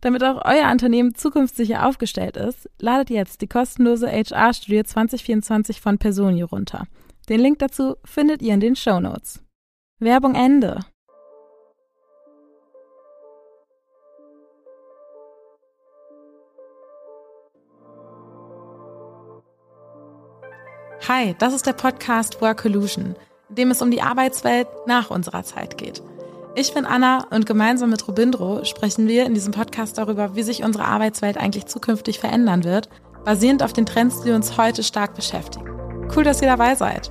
Damit auch euer Unternehmen zukunftssicher aufgestellt ist, ladet jetzt die kostenlose HR-Studie 2024 von Personio runter. Den Link dazu findet ihr in den Show Notes. Werbung Ende. Hi, das ist der Podcast Workolution, in dem es um die Arbeitswelt nach unserer Zeit geht. Ich bin Anna und gemeinsam mit Robindro sprechen wir in diesem Podcast darüber, wie sich unsere Arbeitswelt eigentlich zukünftig verändern wird, basierend auf den Trends, die uns heute stark beschäftigen. Cool, dass ihr dabei seid.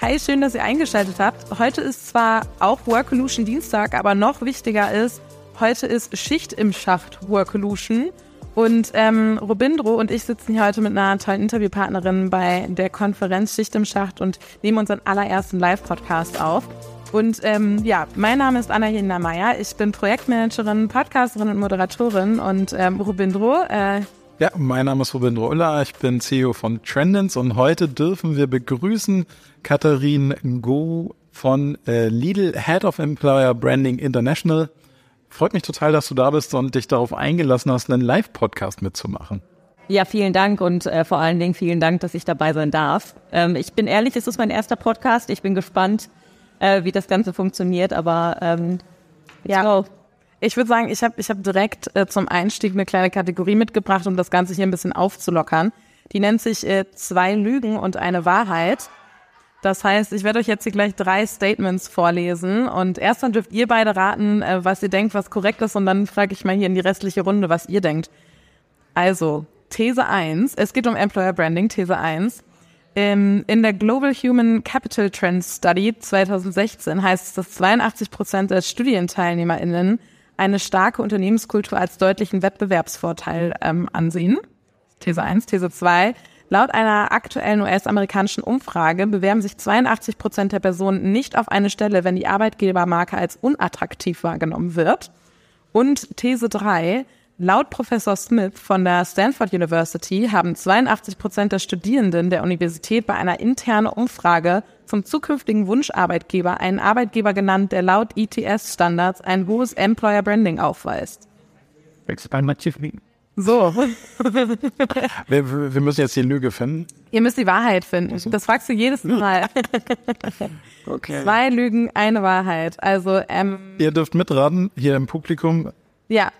Hi, schön, dass ihr eingeschaltet habt. Heute ist zwar auch Workolution Dienstag, aber noch wichtiger ist, heute ist Schicht im Schacht Workolution. Und ähm, Robindro und ich sitzen hier heute mit einer tollen Interviewpartnerin bei der Konferenz Schicht im Schacht und nehmen unseren allerersten Live-Podcast auf. Und ähm, ja, mein Name ist Anna Jena Meyer. Ich bin Projektmanagerin, Podcasterin und Moderatorin. Und ähm, Robindro, äh, ja, mein Name ist Robin Roller, ich bin CEO von Trendens und heute dürfen wir begrüßen Katharin Go von äh, Lidl, Head of Employer Branding International. Freut mich total, dass du da bist und dich darauf eingelassen hast, einen Live-Podcast mitzumachen. Ja, vielen Dank und äh, vor allen Dingen vielen Dank, dass ich dabei sein darf. Ähm, ich bin ehrlich, es ist mein erster Podcast. Ich bin gespannt, äh, wie das Ganze funktioniert, aber ähm, ja. Go. Ich würde sagen, ich habe ich hab direkt äh, zum Einstieg eine kleine Kategorie mitgebracht, um das Ganze hier ein bisschen aufzulockern. Die nennt sich äh, zwei Lügen und eine Wahrheit. Das heißt, ich werde euch jetzt hier gleich drei Statements vorlesen und erst dann dürft ihr beide raten, äh, was ihr denkt, was korrekt ist und dann frage ich mal hier in die restliche Runde, was ihr denkt. Also, These 1, es geht um Employer Branding, These 1. Ähm, in der Global Human Capital Trends Study 2016 heißt es, dass 82 Prozent der StudienteilnehmerInnen eine starke Unternehmenskultur als deutlichen Wettbewerbsvorteil ähm, ansehen. These 1. These 2. Laut einer aktuellen US-amerikanischen Umfrage bewerben sich 82 Prozent der Personen nicht auf eine Stelle, wenn die Arbeitgebermarke als unattraktiv wahrgenommen wird. Und These 3. Laut Professor Smith von der Stanford University haben 82 Prozent der Studierenden der Universität bei einer internen Umfrage zum zukünftigen Wunscharbeitgeber einen Arbeitgeber genannt, der laut ETS-Standards ein hohes Employer Branding aufweist. So. wir, wir, müssen jetzt die Lüge finden. Ihr müsst die Wahrheit finden. Das fragst du jedes Mal. okay. Zwei Lügen, eine Wahrheit. Also, ähm, Ihr dürft mitraten, hier im Publikum. Ja.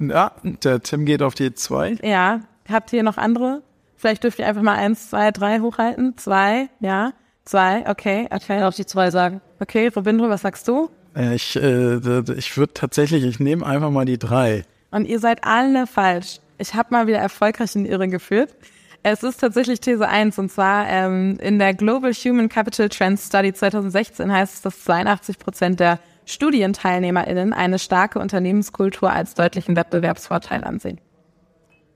Ja, der Tim geht auf die zwei. Ja. Habt ihr noch andere? Vielleicht dürft ihr einfach mal eins, zwei, drei hochhalten. Zwei, ja. Zwei, okay, okay. Auf die zwei sagen. Okay, Robindro, was sagst du? Ich, äh, ich würde tatsächlich, ich nehme einfach mal die drei. Und ihr seid alle falsch. Ich habe mal wieder erfolgreich in die Irre geführt. Es ist tatsächlich These 1 und zwar ähm, in der Global Human Capital Trends Study 2016 heißt es, dass 82 Prozent der StudienteilnehmerInnen eine starke Unternehmenskultur als deutlichen Wettbewerbsvorteil ansehen.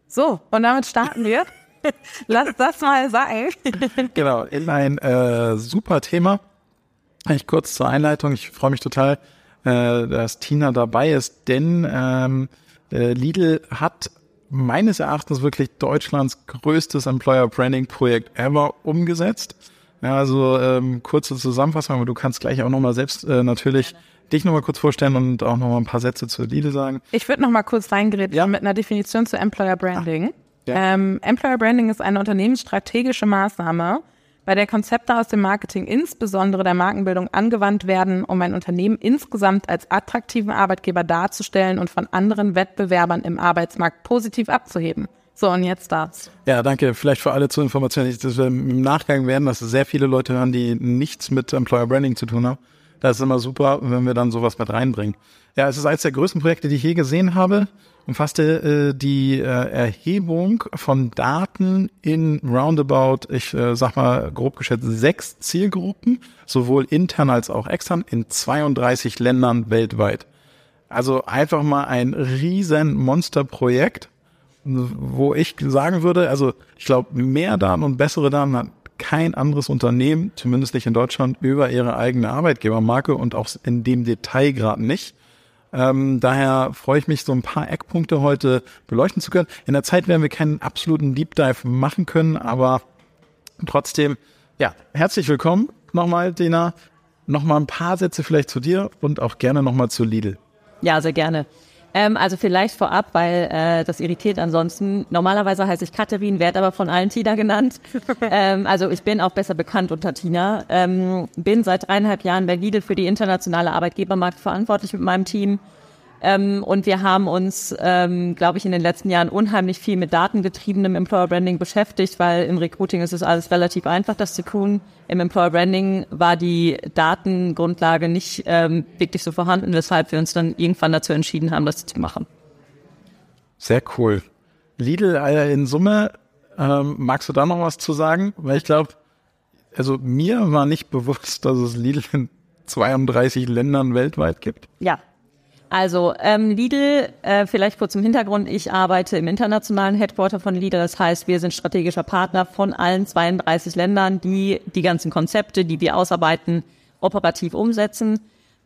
So, und damit starten wir. Lass das mal sein. genau, in ein äh, super Thema. Ich kurz zur Einleitung. Ich freue mich total, äh, dass Tina dabei ist, denn ähm, äh, Lidl hat meines Erachtens wirklich Deutschlands größtes Employer Branding Projekt ever umgesetzt. Ja, also ähm, kurze Zusammenfassung, aber du kannst gleich auch nochmal selbst äh, natürlich dich nochmal kurz vorstellen und auch nochmal ein paar Sätze zur Lidl sagen. Ich würde nochmal kurz reingeredet ja. mit einer Definition zu Employer Branding. Ach, ja. ähm, Employer Branding ist eine unternehmensstrategische Maßnahme, bei der Konzepte aus dem Marketing, insbesondere der Markenbildung, angewandt werden, um ein Unternehmen insgesamt als attraktiven Arbeitgeber darzustellen und von anderen Wettbewerbern im Arbeitsmarkt positiv abzuheben. So, und jetzt das. Ja, danke. Vielleicht für alle zur Information, dass wir im Nachgang werden, dass sehr viele Leute hören, die nichts mit Employer Branding zu tun haben. Das ist immer super, wenn wir dann sowas mit reinbringen. Ja, es ist eines der größten Projekte, die ich je gesehen habe umfasste äh, die äh, Erhebung von Daten in roundabout, ich äh, sag mal grob geschätzt, sechs Zielgruppen, sowohl intern als auch extern, in 32 Ländern weltweit. Also einfach mal ein riesen Monsterprojekt, wo ich sagen würde, also ich glaube, mehr Daten und bessere Daten hat kein anderes Unternehmen, zumindest nicht in Deutschland, über ihre eigene Arbeitgebermarke und auch in dem Detail gerade nicht. Ähm, daher freue ich mich, so ein paar Eckpunkte heute beleuchten zu können. In der Zeit werden wir keinen absoluten Deep Dive machen können, aber trotzdem, ja, herzlich willkommen nochmal, Dina. Nochmal ein paar Sätze vielleicht zu dir und auch gerne nochmal zu Lidl. Ja, sehr gerne. Ähm, also vielleicht vorab, weil äh, das irritiert ansonsten. Normalerweise heiße ich Katharin, werde aber von allen Tina genannt. ähm, also ich bin auch besser bekannt unter Tina. Ähm, bin seit dreieinhalb Jahren bei Lidl für die internationale Arbeitgebermarkt verantwortlich mit meinem Team. Ähm, und wir haben uns, ähm, glaube ich, in den letzten Jahren unheimlich viel mit datengetriebenem Employer Branding beschäftigt, weil im Recruiting ist es alles relativ einfach, das zu tun. Im Employer Branding war die Datengrundlage nicht ähm, wirklich so vorhanden, weshalb wir uns dann irgendwann dazu entschieden haben, das zu machen. Sehr cool. Lidl in Summe, ähm, magst du da noch was zu sagen? Weil ich glaube, also mir war nicht bewusst, dass es Lidl in 32 Ländern weltweit gibt. Ja, also ähm, Lidl, äh, vielleicht kurz im Hintergrund, ich arbeite im internationalen Headquarter von Lidl. Das heißt, wir sind strategischer Partner von allen 32 Ländern, die die ganzen Konzepte, die wir ausarbeiten, operativ umsetzen.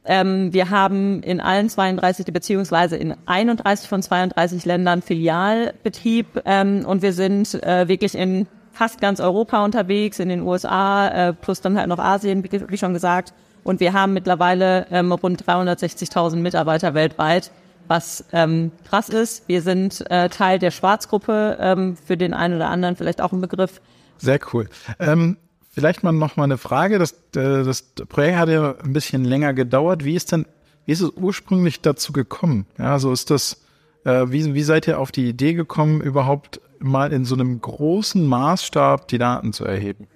Ähm, wir haben in allen 32 beziehungsweise in 31 von 32 Ländern Filialbetrieb ähm, und wir sind äh, wirklich in fast ganz Europa unterwegs, in den USA äh, plus dann halt noch Asien, wie, wie schon gesagt. Und wir haben mittlerweile ähm, rund 360.000 Mitarbeiter weltweit, was ähm, krass ist. Wir sind äh, Teil der Schwarzgruppe, ähm, für den einen oder anderen vielleicht auch ein Begriff. Sehr cool. Ähm, vielleicht mal noch mal eine Frage. Das, äh, das Projekt hat ja ein bisschen länger gedauert. Wie ist denn, wie ist es ursprünglich dazu gekommen? Ja, also ist das, äh, wie, wie seid ihr auf die Idee gekommen, überhaupt mal in so einem großen Maßstab die Daten zu erheben?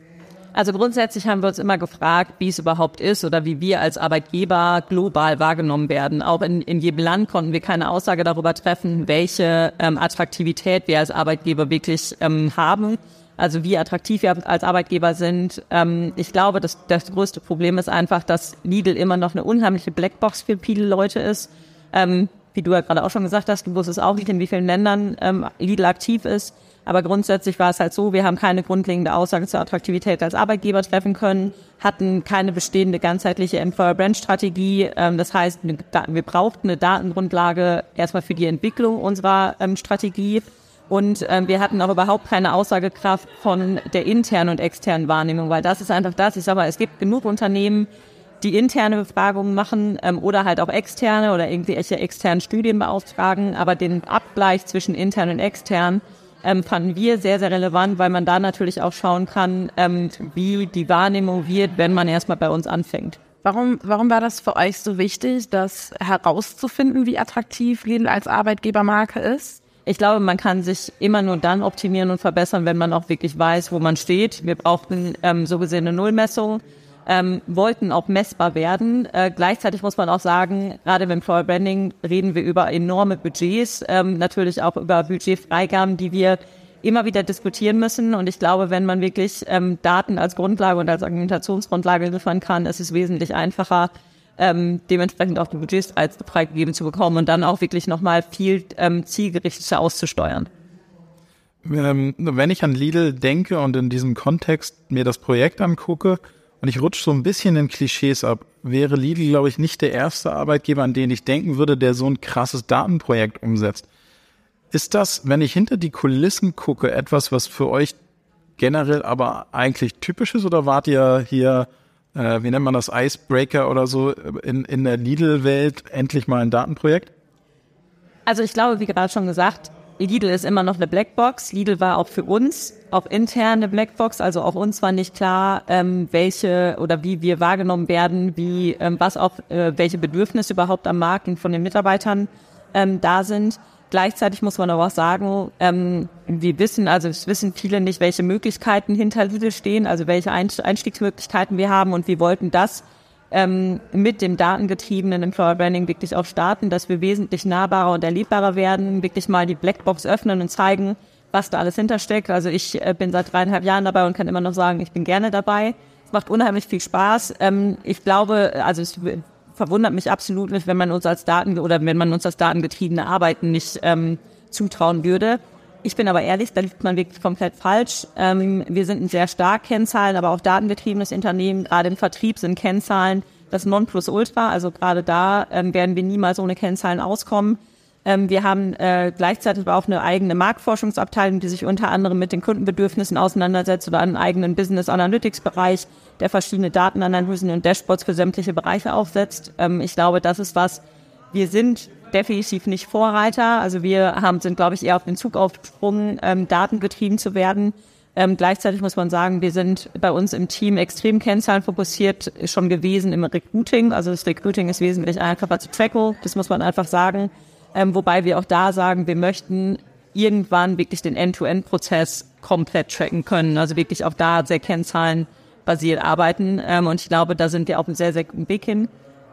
Also grundsätzlich haben wir uns immer gefragt, wie es überhaupt ist oder wie wir als Arbeitgeber global wahrgenommen werden. Auch in, in jedem Land konnten wir keine Aussage darüber treffen, welche ähm, Attraktivität wir als Arbeitgeber wirklich ähm, haben. Also wie attraktiv wir als Arbeitgeber sind. Ähm, ich glaube, dass das größte Problem ist einfach, dass Lidl immer noch eine unheimliche Blackbox für viele Leute ist. Ähm, wie du ja gerade auch schon gesagt hast, du wusstest auch nicht, in wie vielen Ländern ähm, Lidl aktiv ist. Aber grundsätzlich war es halt so, wir haben keine grundlegende Aussage zur Attraktivität als Arbeitgeber treffen können, hatten keine bestehende ganzheitliche Employer Brand Strategie. Ähm, das heißt, wir brauchten eine Datengrundlage erstmal für die Entwicklung unserer ähm, Strategie. Und ähm, wir hatten auch überhaupt keine Aussagekraft von der internen und externen Wahrnehmung, weil das ist einfach das. Ich sag mal, es gibt genug Unternehmen, die interne Befragungen machen ähm, oder halt auch externe oder irgendwelche externen Studien beauftragen, aber den Abgleich zwischen intern und extern ähm, fanden wir sehr, sehr relevant, weil man da natürlich auch schauen kann, ähm, wie die Wahrnehmung wird, wenn man erstmal bei uns anfängt. Warum, warum war das für euch so wichtig, das herauszufinden, wie attraktiv Lidl als Arbeitgebermarke ist? Ich glaube, man kann sich immer nur dann optimieren und verbessern, wenn man auch wirklich weiß, wo man steht. Wir brauchten ähm, so gesehen eine Nullmessung ähm, wollten auch messbar werden. Äh, gleichzeitig muss man auch sagen, gerade beim Employer Branding reden wir über enorme Budgets, ähm, natürlich auch über Budgetfreigaben, die wir immer wieder diskutieren müssen. Und ich glaube, wenn man wirklich ähm, Daten als Grundlage und als Argumentationsgrundlage liefern kann, ist es wesentlich einfacher, ähm, dementsprechend auch die Budgets als freigegeben zu bekommen und dann auch wirklich nochmal viel ähm, zielgerichteter auszusteuern. Ähm, wenn ich an Lidl denke und in diesem Kontext mir das Projekt angucke, und ich rutsche so ein bisschen in Klischees ab, wäre Lidl, glaube ich, nicht der erste Arbeitgeber, an den ich denken würde, der so ein krasses Datenprojekt umsetzt. Ist das, wenn ich hinter die Kulissen gucke, etwas, was für euch generell aber eigentlich typisch ist oder wart ihr hier, äh, wie nennt man das, Icebreaker oder so, in, in der Lidl-Welt endlich mal ein Datenprojekt? Also ich glaube, wie gerade schon gesagt, Lidl ist immer noch eine Blackbox. Lidl war auch für uns auch intern eine Blackbox. Also auch uns war nicht klar, ähm, welche oder wie wir wahrgenommen werden, wie ähm, was auch äh, welche Bedürfnisse überhaupt am Markt und von den Mitarbeitern ähm, da sind. Gleichzeitig muss man aber auch sagen, ähm, wir wissen, also es wissen viele nicht, welche Möglichkeiten hinter Lidl stehen, also welche Einstiegsmöglichkeiten wir haben und wir wollten das ähm, mit dem datengetriebenen Employer Branding wirklich auch starten, dass wir wesentlich nahbarer und erlebbarer werden, wirklich mal die Blackbox öffnen und zeigen, was da alles hintersteckt. Also ich äh, bin seit dreieinhalb Jahren dabei und kann immer noch sagen, ich bin gerne dabei. Es macht unheimlich viel Spaß. Ähm, ich glaube, also es verwundert mich absolut nicht, wenn man uns als Daten oder wenn man uns als datengetriebene Arbeiten nicht ähm, zutrauen würde. Ich bin aber ehrlich, da liegt man wirklich komplett falsch. Ähm, wir sind ein sehr stark Kennzahlen, aber auch datengetriebenes Unternehmen. Gerade im Vertrieb sind Kennzahlen das Nonplusultra. Also gerade da ähm, werden wir niemals ohne Kennzahlen auskommen. Ähm, wir haben äh, gleichzeitig aber auch eine eigene Marktforschungsabteilung, die sich unter anderem mit den Kundenbedürfnissen auseinandersetzt oder einen eigenen Business Analytics Bereich, der verschiedene Datenanalysen und Dashboards für sämtliche Bereiche aufsetzt. Ähm, ich glaube, das ist was, wir sind definitiv nicht Vorreiter. Also wir haben, sind, glaube ich, eher auf den Zug aufgesprungen, ähm, datengetrieben zu werden. Ähm, gleichzeitig muss man sagen, wir sind bei uns im Team extrem kennzahlenfokussiert schon gewesen im Recruiting. Also das Recruiting ist wesentlich einfacher zu tracken. Das muss man einfach sagen. Ähm, wobei wir auch da sagen, wir möchten irgendwann wirklich den End-to-End-Prozess komplett tracken können. Also wirklich auch da sehr kennzahlenbasiert arbeiten. Ähm, und ich glaube, da sind wir auf einem sehr, sehr guten Weg hin.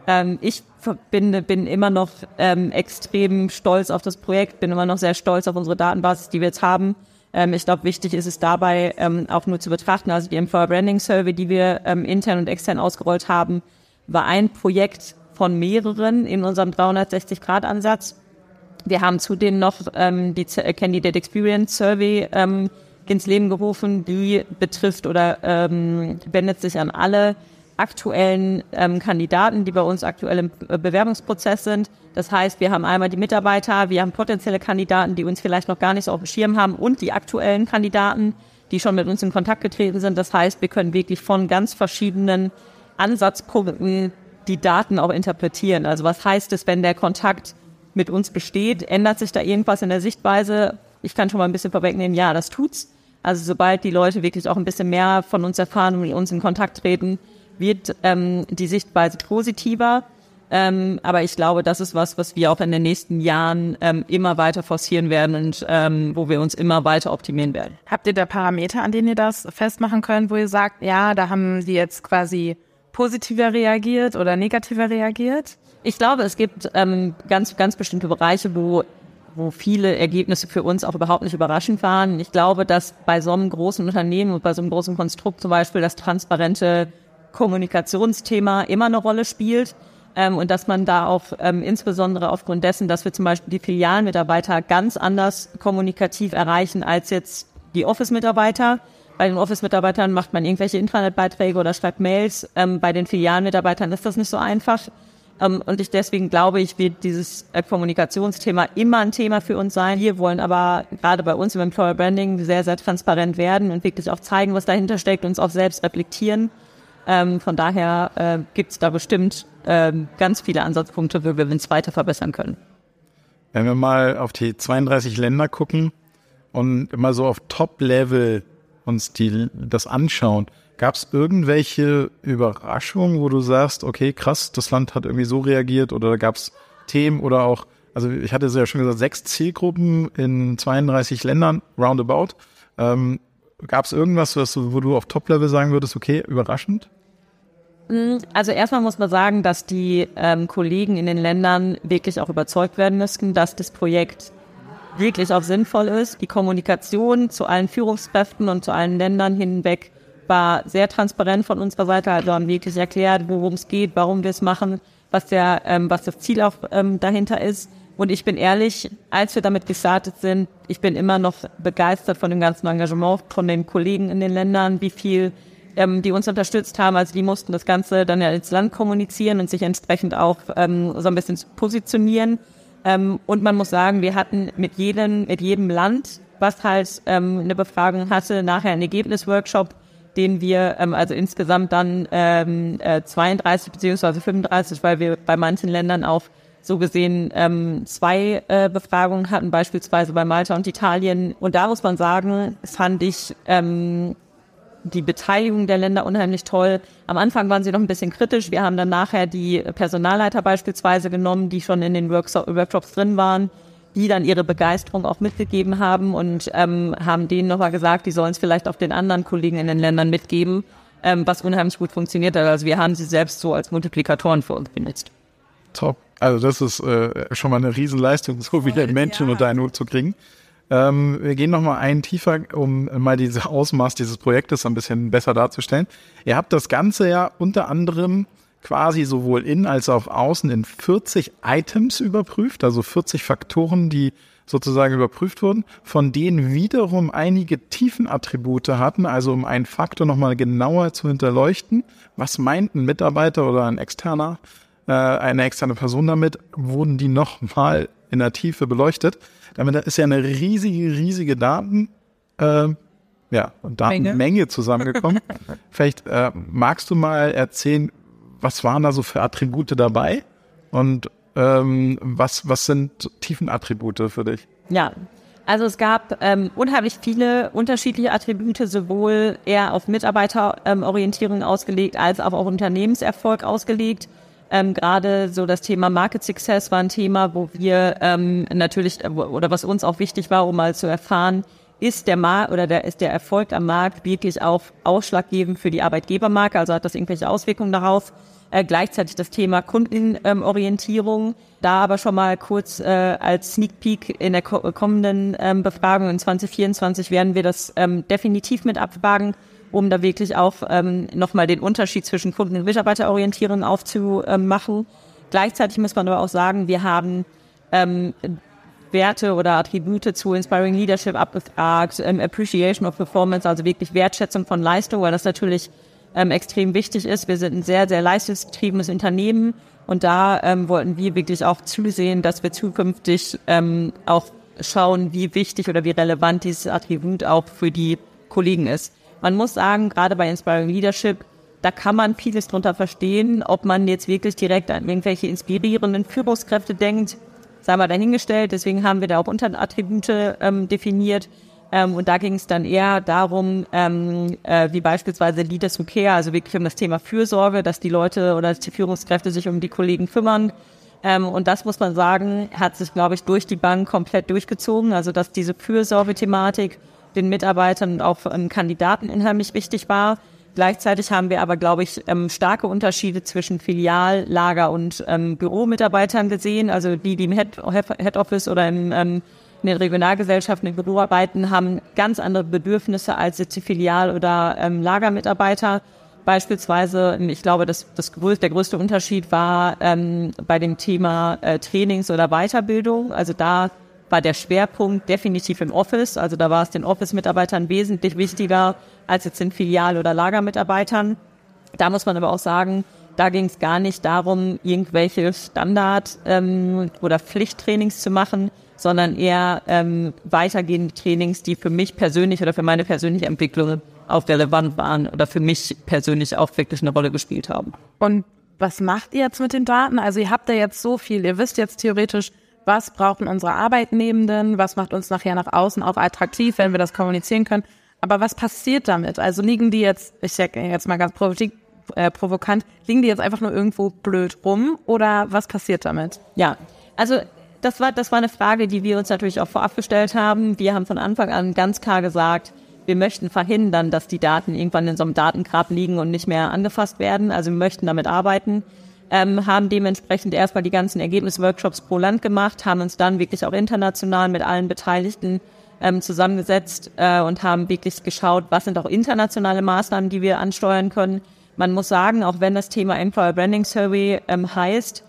Ähm, ich bin, bin immer noch ähm, extrem stolz auf das Projekt, bin immer noch sehr stolz auf unsere Datenbasis, die wir jetzt haben. Ähm, ich glaube, wichtig ist es dabei ähm, auch nur zu betrachten, also die Employer Branding Survey, die wir ähm, intern und extern ausgerollt haben, war ein Projekt von mehreren in unserem 360-Grad-Ansatz. Wir haben zudem noch ähm, die äh, Candidate Experience Survey ähm, ins Leben gerufen, die betrifft oder ähm, wendet sich an alle aktuellen ähm, Kandidaten, die bei uns aktuell im äh, Bewerbungsprozess sind. Das heißt, wir haben einmal die Mitarbeiter, wir haben potenzielle Kandidaten, die uns vielleicht noch gar nicht so auf dem Schirm haben und die aktuellen Kandidaten, die schon mit uns in Kontakt getreten sind. Das heißt, wir können wirklich von ganz verschiedenen Ansatzpunkten die Daten auch interpretieren. Also was heißt es, wenn der Kontakt mit uns besteht. Ändert sich da irgendwas in der Sichtweise? Ich kann schon mal ein bisschen vorwegnehmen, ja, das tut's. Also sobald die Leute wirklich auch ein bisschen mehr von uns erfahren und mit uns in Kontakt treten, wird ähm, die Sichtweise positiver. Ähm, aber ich glaube, das ist was, was wir auch in den nächsten Jahren ähm, immer weiter forcieren werden und ähm, wo wir uns immer weiter optimieren werden. Habt ihr da Parameter, an denen ihr das festmachen könnt, wo ihr sagt, ja, da haben die jetzt quasi positiver reagiert oder negativer reagiert? Ich glaube, es gibt ähm, ganz, ganz bestimmte Bereiche, wo wo viele Ergebnisse für uns auch überhaupt nicht überraschend waren. Ich glaube, dass bei so einem großen Unternehmen und bei so einem großen Konstrukt zum Beispiel das transparente Kommunikationsthema immer eine Rolle spielt. Ähm, und dass man da auch ähm, insbesondere aufgrund dessen, dass wir zum Beispiel die Filialmitarbeiter ganz anders kommunikativ erreichen als jetzt die Office-Mitarbeiter. Bei den Office-Mitarbeitern macht man irgendwelche Intranet-Beiträge oder schreibt Mails. Ähm, bei den Filialmitarbeitern ist das nicht so einfach. Ähm, und ich deswegen glaube ich, wird dieses äh, Kommunikationsthema immer ein Thema für uns sein. Wir wollen aber gerade bei uns im Employer Branding sehr, sehr transparent werden und wirklich auch zeigen, was dahinter steckt, uns auch selbst reflektieren. Ähm, von daher äh, gibt es da bestimmt äh, ganz viele Ansatzpunkte, wo wir uns weiter verbessern können. Wenn wir mal auf die 32 Länder gucken und immer so auf Top-Level uns die, das anschauen, Gab es irgendwelche Überraschungen, wo du sagst, okay, krass, das Land hat irgendwie so reagiert oder gab es Themen oder auch, also ich hatte es ja schon gesagt, sechs Zielgruppen in 32 Ländern, roundabout. Ähm, gab es irgendwas, was wo du auf Top-Level sagen würdest, okay, überraschend? Mm, also erstmal muss man sagen, dass die ähm, Kollegen in den Ländern wirklich auch überzeugt werden müssten, dass das Projekt wirklich auch sinnvoll ist. Die Kommunikation zu allen Führungskräften und zu allen Ländern hinweg war sehr transparent von unserer Seite, also haben wirklich erklärt, worum es geht, warum wir es machen, was der, ähm, was das Ziel auch ähm, dahinter ist. Und ich bin ehrlich, als wir damit gestartet sind, ich bin immer noch begeistert von dem ganzen Engagement von den Kollegen in den Ländern, wie viel ähm, die uns unterstützt haben. Also die mussten das Ganze dann ja ins Land kommunizieren und sich entsprechend auch ähm, so ein bisschen positionieren. Ähm, und man muss sagen, wir hatten mit jedem, mit jedem Land, was halt ähm, eine Befragung hatte, nachher einen Ergebnisworkshop, den wir ähm, also insgesamt dann ähm, äh, 32 beziehungsweise 35, weil wir bei manchen Ländern auch so gesehen ähm, zwei äh, Befragungen hatten, beispielsweise bei Malta und Italien. Und da muss man sagen, fand ich ähm, die Beteiligung der Länder unheimlich toll. Am Anfang waren sie noch ein bisschen kritisch. Wir haben dann nachher die Personalleiter beispielsweise genommen, die schon in den Workshops drin waren, die dann ihre Begeisterung auch mitgegeben haben und ähm, haben denen nochmal gesagt, die sollen es vielleicht auch den anderen Kollegen in den Ländern mitgeben, ähm, was unheimlich gut funktioniert hat. Also wir haben sie selbst so als Multiplikatoren für uns benutzt. Top. Also das ist äh, schon mal eine Riesenleistung, so viele Menschen ja. unter einen Hut zu kriegen. Ähm, wir gehen noch mal einen tiefer, um mal dieses Ausmaß dieses Projektes ein bisschen besser darzustellen. Ihr habt das Ganze ja unter anderem quasi sowohl in als auch außen in 40 Items überprüft, also 40 Faktoren, die sozusagen überprüft wurden, von denen wiederum einige Tiefenattribute hatten, also um einen Faktor nochmal genauer zu hinterleuchten. Was meint ein Mitarbeiter oder ein externer, äh, eine externe Person damit? Wurden die nochmal in der Tiefe beleuchtet? Damit ist ja eine riesige, riesige Daten, äh, ja, Datenmenge Menge zusammengekommen. Vielleicht äh, magst du mal erzählen, was waren da so für Attribute dabei und ähm, was, was sind Tiefenattribute für dich? Ja, also es gab ähm, unheimlich viele unterschiedliche Attribute, sowohl eher auf Mitarbeiterorientierung ähm, ausgelegt als auch auf Unternehmenserfolg ausgelegt. Ähm, Gerade so das Thema Market Success war ein Thema, wo wir ähm, natürlich oder was uns auch wichtig war, um mal zu erfahren, ist der Markt oder der ist der Erfolg am Markt wirklich auch ausschlaggebend für die Arbeitgebermarke, also hat das irgendwelche Auswirkungen darauf. Äh, gleichzeitig das Thema Kundenorientierung, da aber schon mal kurz äh, als Sneak Peek in der ko kommenden ähm, Befragung in 2024 werden wir das ähm, definitiv mit abfragen um da wirklich auch ähm, nochmal den Unterschied zwischen Kunden- und Mitarbeiterorientierung aufzumachen. Gleichzeitig muss man aber auch sagen, wir haben ähm, Werte oder Attribute zu Inspiring Leadership abgefragt, ähm, Appreciation of Performance, also wirklich Wertschätzung von Leistung, weil das natürlich ähm, extrem wichtig ist. Wir sind ein sehr, sehr leistungsgetriebenes Unternehmen und da ähm, wollten wir wirklich auch zusehen, dass wir zukünftig ähm, auch schauen, wie wichtig oder wie relevant dieses Attribut auch für die Kollegen ist. Man muss sagen, gerade bei Inspiring Leadership, da kann man vieles drunter verstehen, ob man jetzt wirklich direkt an irgendwelche inspirierenden Führungskräfte denkt, sei mal dahingestellt. Deswegen haben wir da auch Unterattribute ähm, definiert. Ähm, und da ging es dann eher darum, ähm, äh, wie beispielsweise Leaders Who Care, also wirklich um das Thema Fürsorge, dass die Leute oder die Führungskräfte sich um die Kollegen kümmern. Ähm, und das muss man sagen, hat sich, glaube ich, durch die Bank komplett durchgezogen. Also dass diese Fürsorge-Thematik den Mitarbeitern und auch ähm, Kandidaten unheimlich wichtig war. Gleichzeitig haben wir aber, glaube ich, ähm, starke Unterschiede zwischen Filial, Lager und ähm, Büromitarbeitern gesehen. Also die, die im Head, Head Office oder im, ähm, in den Regionalgesellschaften im Büro arbeiten, haben ganz andere Bedürfnisse als jetzt die Filial- oder ähm, Lagermitarbeiter. Beispielsweise, ich glaube, das, das, der größte Unterschied war ähm, bei dem Thema äh, Trainings- oder Weiterbildung. Also da war der Schwerpunkt definitiv im Office. Also da war es den Office-Mitarbeitern wesentlich wichtiger als jetzt den Filial- oder Lagermitarbeitern. Da muss man aber auch sagen, da ging es gar nicht darum, irgendwelche Standard- ähm, oder Pflichttrainings zu machen, sondern eher ähm, weitergehende Trainings, die für mich persönlich oder für meine persönliche Entwicklung auch relevant waren oder für mich persönlich auch wirklich eine Rolle gespielt haben. Und was macht ihr jetzt mit den Daten? Also ihr habt ja jetzt so viel, ihr wisst jetzt theoretisch, was brauchen unsere Arbeitnehmenden, was macht uns nachher nach außen auch attraktiv, wenn wir das kommunizieren können. Aber was passiert damit? Also liegen die jetzt, ich sage jetzt mal ganz äh, provokant, liegen die jetzt einfach nur irgendwo blöd rum oder was passiert damit? Ja, also das war, das war eine Frage, die wir uns natürlich auch vorab gestellt haben. Wir haben von Anfang an ganz klar gesagt, wir möchten verhindern, dass die Daten irgendwann in so einem Datengrab liegen und nicht mehr angefasst werden. Also wir möchten damit arbeiten ähm, haben dementsprechend erstmal die ganzen Ergebnisworkshops pro Land gemacht, haben uns dann wirklich auch international mit allen Beteiligten ähm, zusammengesetzt äh, und haben wirklich geschaut, was sind auch internationale Maßnahmen, die wir ansteuern können. Man muss sagen, auch wenn das Thema Employer Branding Survey ähm, heißt,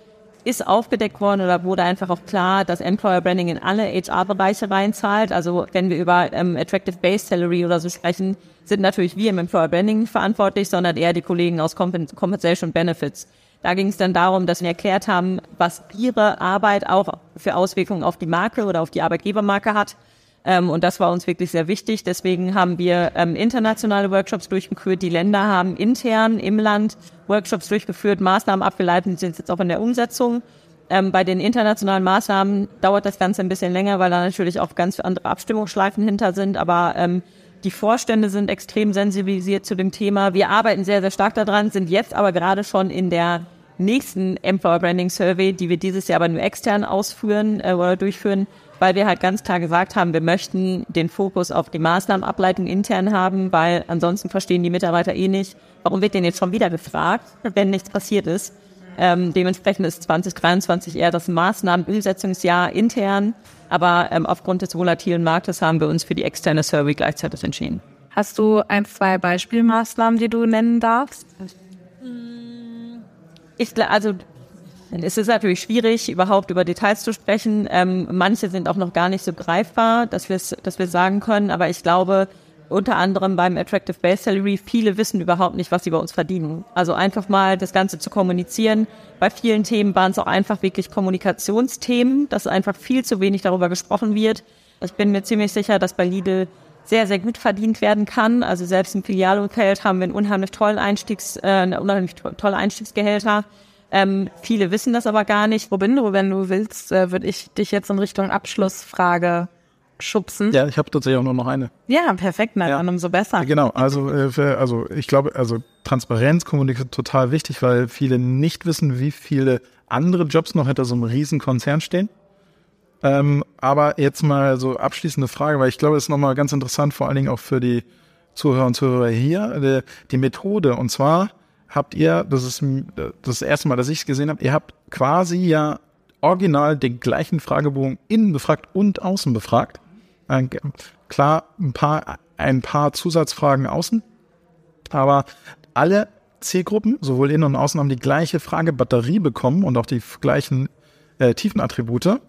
ist aufgedeckt worden oder wurde einfach auch klar, dass Employer Branding in alle HR-Bereiche reinzahlt. Also wenn wir über ähm, Attractive Base Salary oder so sprechen, sind natürlich wir im Employer Branding verantwortlich, sondern eher die Kollegen aus Compensation Benefits. Da ging es dann darum, dass wir erklärt haben, was ihre Arbeit auch für Auswirkungen auf die Marke oder auf die Arbeitgebermarke hat. Ähm, und das war uns wirklich sehr wichtig. Deswegen haben wir ähm, internationale Workshops durchgeführt. Die Länder haben intern im Land Workshops durchgeführt, Maßnahmen abgeleitet, sind jetzt auch in der Umsetzung. Ähm, bei den internationalen Maßnahmen dauert das Ganze ein bisschen länger, weil da natürlich auch ganz andere Abstimmungsschleifen hinter sind. Aber ähm, die Vorstände sind extrem sensibilisiert zu dem Thema. Wir arbeiten sehr, sehr stark daran, sind jetzt aber gerade schon in der nächsten Employer Branding Survey, die wir dieses Jahr aber nur extern ausführen äh, oder durchführen, weil wir halt ganz klar gesagt haben, wir möchten den Fokus auf die Maßnahmenableitung intern haben, weil ansonsten verstehen die Mitarbeiter eh nicht, warum wird denn jetzt schon wieder gefragt, wenn nichts passiert ist. Ähm, dementsprechend ist 2023 eher das Maßnahmenumsetzungsjahr intern, aber ähm, aufgrund des volatilen Marktes haben wir uns für die externe Survey gleichzeitig entschieden. Hast du ein, zwei Beispielmaßnahmen, die du nennen darfst? Ich, also es ist natürlich schwierig, überhaupt über Details zu sprechen. Ähm, manche sind auch noch gar nicht so greifbar, dass wir dass wir sagen können. Aber ich glaube, unter anderem beim Attractive Base Salary, viele wissen überhaupt nicht, was sie bei uns verdienen. Also einfach mal das Ganze zu kommunizieren. Bei vielen Themen waren es auch einfach wirklich Kommunikationsthemen, dass einfach viel zu wenig darüber gesprochen wird. Ich bin mir ziemlich sicher, dass bei Lidl sehr, sehr gut verdient werden kann. Also selbst im Filialumfeld haben wir einen unheimlich tollen Einstiegs, äh, unheimlich tolle Einstiegsgehälter. Ähm, viele wissen das aber gar nicht. Robindo, wenn du willst, äh, würde ich dich jetzt in Richtung Abschlussfrage schubsen. Ja, ich habe tatsächlich auch nur noch eine. Ja, perfekt, nein, ja. umso besser. Genau, also, äh, für, also ich glaube, also Transparenz, Kommunikation total wichtig, weil viele nicht wissen, wie viele andere Jobs noch hinter so einem riesen Konzern stehen. Ähm, aber jetzt mal so abschließende Frage, weil ich glaube, das ist nochmal ganz interessant, vor allen Dingen auch für die Zuhörer und Zuhörer hier, die, die Methode. Und zwar habt ihr, das ist das erste Mal, dass ich es gesehen habe, ihr habt quasi ja original den gleichen Fragebogen innen befragt und außen befragt. Klar, ein paar, ein paar Zusatzfragen außen, aber alle C-Gruppen, sowohl innen und außen, haben die gleiche Fragebatterie bekommen und auch die gleichen äh, Tiefenattribute.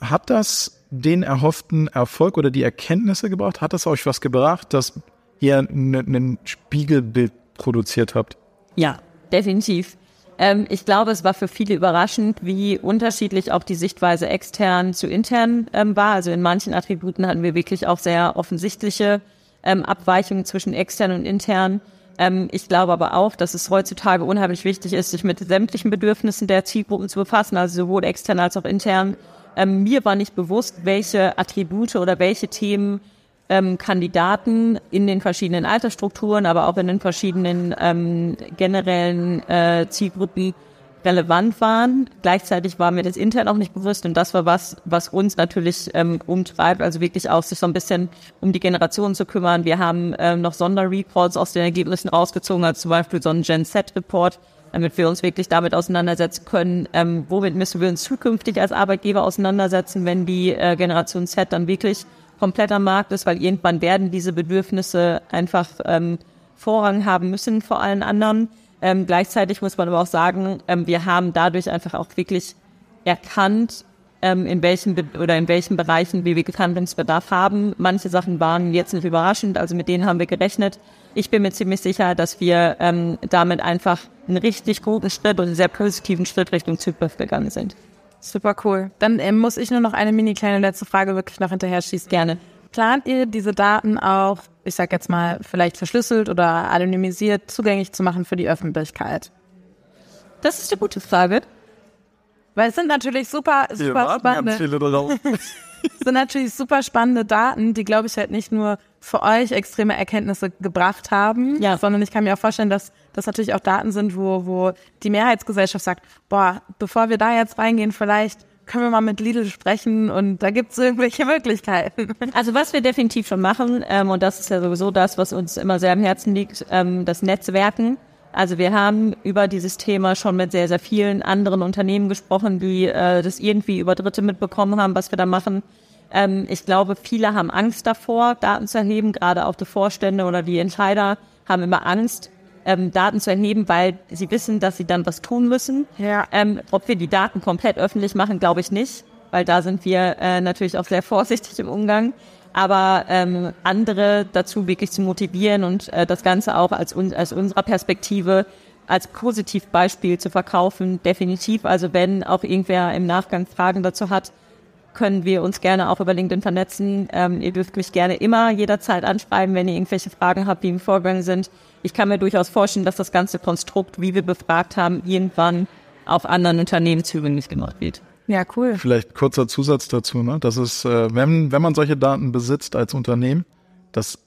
Hat das den erhofften Erfolg oder die Erkenntnisse gebracht? Hat das euch was gebracht, dass ihr ein Spiegelbild produziert habt? Ja, definitiv. Ähm, ich glaube, es war für viele überraschend, wie unterschiedlich auch die Sichtweise extern zu intern ähm, war. Also in manchen Attributen hatten wir wirklich auch sehr offensichtliche ähm, Abweichungen zwischen extern und intern. Ähm, ich glaube aber auch, dass es heutzutage unheimlich wichtig ist, sich mit sämtlichen Bedürfnissen der Zielgruppen zu befassen, also sowohl extern als auch intern. Ähm, mir war nicht bewusst, welche Attribute oder welche Themen ähm, Kandidaten in den verschiedenen Altersstrukturen, aber auch in den verschiedenen ähm, generellen äh, Zielgruppen relevant waren. Gleichzeitig war mir das intern auch nicht bewusst und das war was, was uns natürlich ähm, umtreibt, also wirklich auch sich so ein bisschen um die Generation zu kümmern. Wir haben ähm, noch Sonderreports aus den Ergebnissen rausgezogen, als zum Beispiel so ein Gen Z-Report, damit wir uns wirklich damit auseinandersetzen können, ähm, womit müssen wir uns zukünftig als Arbeitgeber auseinandersetzen, wenn die äh, Generation Z dann wirklich komplett am Markt ist, weil irgendwann werden diese Bedürfnisse einfach ähm, Vorrang haben müssen vor allen anderen. Ähm, gleichzeitig muss man aber auch sagen, ähm, wir haben dadurch einfach auch wirklich erkannt, ähm, in welchen Be oder in welchen Bereichen wir wirklich Handlungsbedarf haben. Manche Sachen waren jetzt nicht überraschend, also mit denen haben wir gerechnet. Ich bin mir ziemlich sicher, dass wir ähm, damit einfach einen richtig guten Schritt und einen sehr positiven Schritt Richtung Zukunft gegangen sind. Super cool. Dann äh, muss ich nur noch eine mini kleine letzte Frage wirklich noch hinterher schießen. Gerne. Plant ihr diese Daten auch, ich sag jetzt mal, vielleicht verschlüsselt oder anonymisiert zugänglich zu machen für die Öffentlichkeit? Das ist eine gute Frage. Weil es sind natürlich super, super spannende. sind natürlich super spannende Daten, die, glaube ich, halt nicht nur für euch extreme Erkenntnisse gebracht haben, ja. sondern ich kann mir auch vorstellen, dass das natürlich auch Daten sind, wo, wo die Mehrheitsgesellschaft sagt, boah, bevor wir da jetzt reingehen, vielleicht können wir mal mit Lidl sprechen und da gibt es irgendwelche Möglichkeiten. Also was wir definitiv schon machen, ähm, und das ist ja sowieso das, was uns immer sehr am Herzen liegt, ähm, das Netzwerken. Also wir haben über dieses Thema schon mit sehr, sehr vielen anderen Unternehmen gesprochen, die äh, das irgendwie über Dritte mitbekommen haben, was wir da machen. Ähm, ich glaube, viele haben Angst davor, Daten zu erheben, gerade auch die Vorstände oder die Entscheider haben immer Angst, ähm, Daten zu erheben, weil sie wissen, dass sie dann was tun müssen. Ja. Ähm, ob wir die Daten komplett öffentlich machen, glaube ich nicht, weil da sind wir äh, natürlich auch sehr vorsichtig im Umgang. Aber ähm, andere dazu wirklich zu motivieren und äh, das Ganze auch als, un als unserer Perspektive als Positivbeispiel zu verkaufen, definitiv. Also wenn auch irgendwer im Nachgang Fragen dazu hat, können wir uns gerne auch über LinkedIn vernetzen. Ähm, ihr dürft mich gerne immer jederzeit anschreiben, wenn ihr irgendwelche Fragen habt, die im Vorgang sind. Ich kann mir durchaus vorstellen, dass das ganze Konstrukt, wie wir befragt haben, irgendwann auf anderen Unternehmen zugänglich gemacht wird. Ja, cool. Vielleicht kurzer Zusatz dazu, ne? Das ist, äh, wenn, wenn man solche Daten besitzt als Unternehmen, das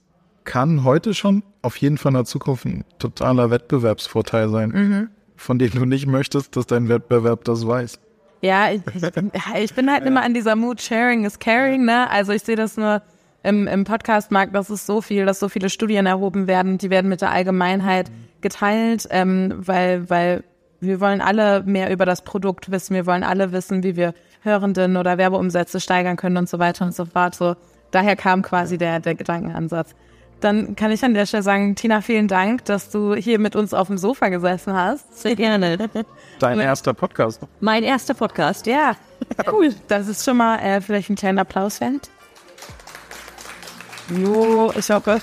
kann heute schon auf jeden Fall in der Zukunft ein totaler Wettbewerbsvorteil sein, Mhm. von dem du nicht möchtest, dass dein Wettbewerb das weiß. Ja, ich, ich, bin, ja, halt immer an dieser Mood, Sharing is Caring, ne? Also ich sehe das nur im, im Podcast-Markt, das ist so viel, dass so viele Studien erhoben werden, die werden mit der Allgemeinheit geteilt, ähm, weil, weil wir wollen alle mehr über das Produkt wissen, wir wollen alle wissen, wie wir Hörenden oder Werbeumsätze steigern können und so weiter und so fort. So, daher kam quasi der, der Gedankenansatz. Dann kann ich an der Stelle sagen, Tina, vielen Dank, dass du hier mit uns auf dem Sofa gesessen hast. Sehr gerne. Dein erster Podcast. Mein erster Podcast. Ja, cool. Das ist schon mal äh, vielleicht ein kleiner Applaus wert. Jo, ich hoffe.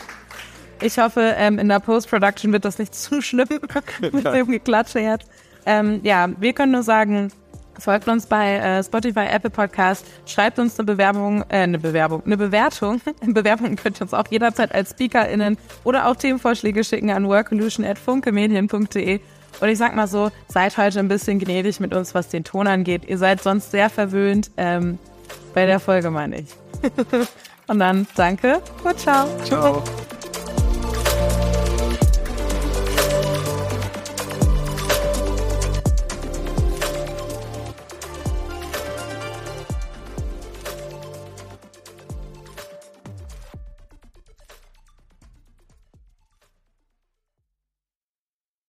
Ich hoffe, ähm, in der Post-Production wird das nicht zu schlimm mit dem Geklatsche jetzt. Ähm, ja, wir können nur sagen, folgt uns bei äh, Spotify, Apple Podcast, schreibt uns eine Bewerbung, äh, eine Bewerbung, eine Bewertung. Bewerbungen könnt ihr uns auch jederzeit als SpeakerInnen oder auch Themenvorschläge schicken an workolution.funkemedien.de. Und ich sag mal so, seid heute ein bisschen gnädig mit uns, was den Ton angeht. Ihr seid sonst sehr verwöhnt. Ähm, bei der Folge meine ich. Und dann danke und ciao. Ciao.